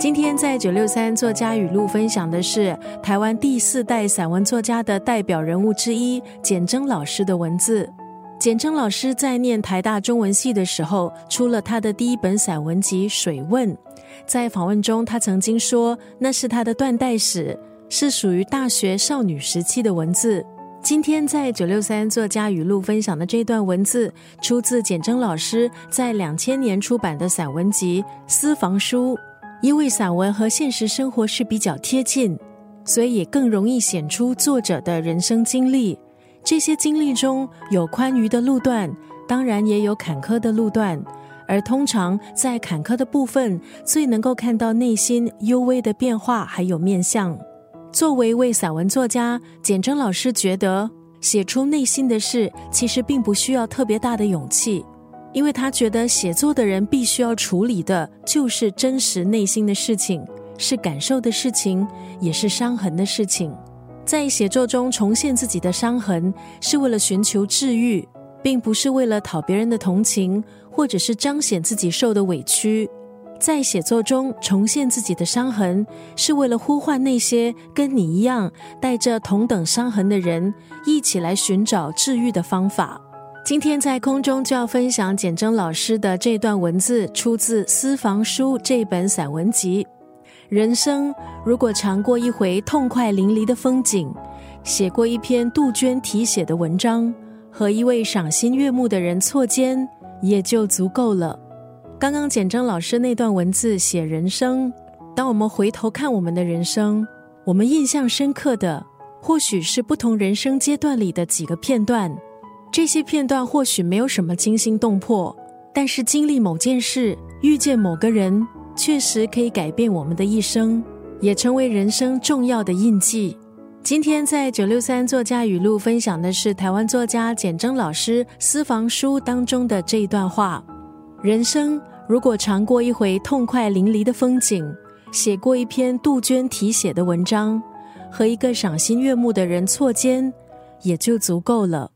今天在九六三作家语录分享的是台湾第四代散文作家的代表人物之一简真老师的文字。简真老师在念台大中文系的时候，出了他的第一本散文集《水问》。在访问中，他曾经说那是他的断代史，是属于大学少女时期的文字。今天在九六三作家语录分享的这段文字，出自简真老师在两千年出版的散文集《私房书》。因为散文和现实生活是比较贴近，所以更容易显出作者的人生经历。这些经历中有宽裕的路段，当然也有坎坷的路段。而通常在坎坷的部分，最能够看到内心幽微的变化，还有面相。作为一位散文作家，简真老师觉得写出内心的事，其实并不需要特别大的勇气。因为他觉得写作的人必须要处理的就是真实内心的事情，是感受的事情，也是伤痕的事情。在写作中重现自己的伤痕，是为了寻求治愈，并不是为了讨别人的同情，或者是彰显自己受的委屈。在写作中重现自己的伤痕，是为了呼唤那些跟你一样带着同等伤痕的人，一起来寻找治愈的方法。今天在空中就要分享简真老师的这段文字，出自《私房书》这本散文集。人生如果尝过一回痛快淋漓的风景，写过一篇杜鹃题写的文章，和一位赏心悦目的人错肩，也就足够了。刚刚简真老师那段文字写人生，当我们回头看我们的人生，我们印象深刻的，或许是不同人生阶段里的几个片段。这些片段或许没有什么惊心动魄，但是经历某件事、遇见某个人，确实可以改变我们的一生，也成为人生重要的印记。今天在九六三作家语录分享的是台湾作家简真老师私房书当中的这一段话：人生如果尝过一回痛快淋漓的风景，写过一篇杜鹃题写的文章，和一个赏心悦目的人错肩，也就足够了。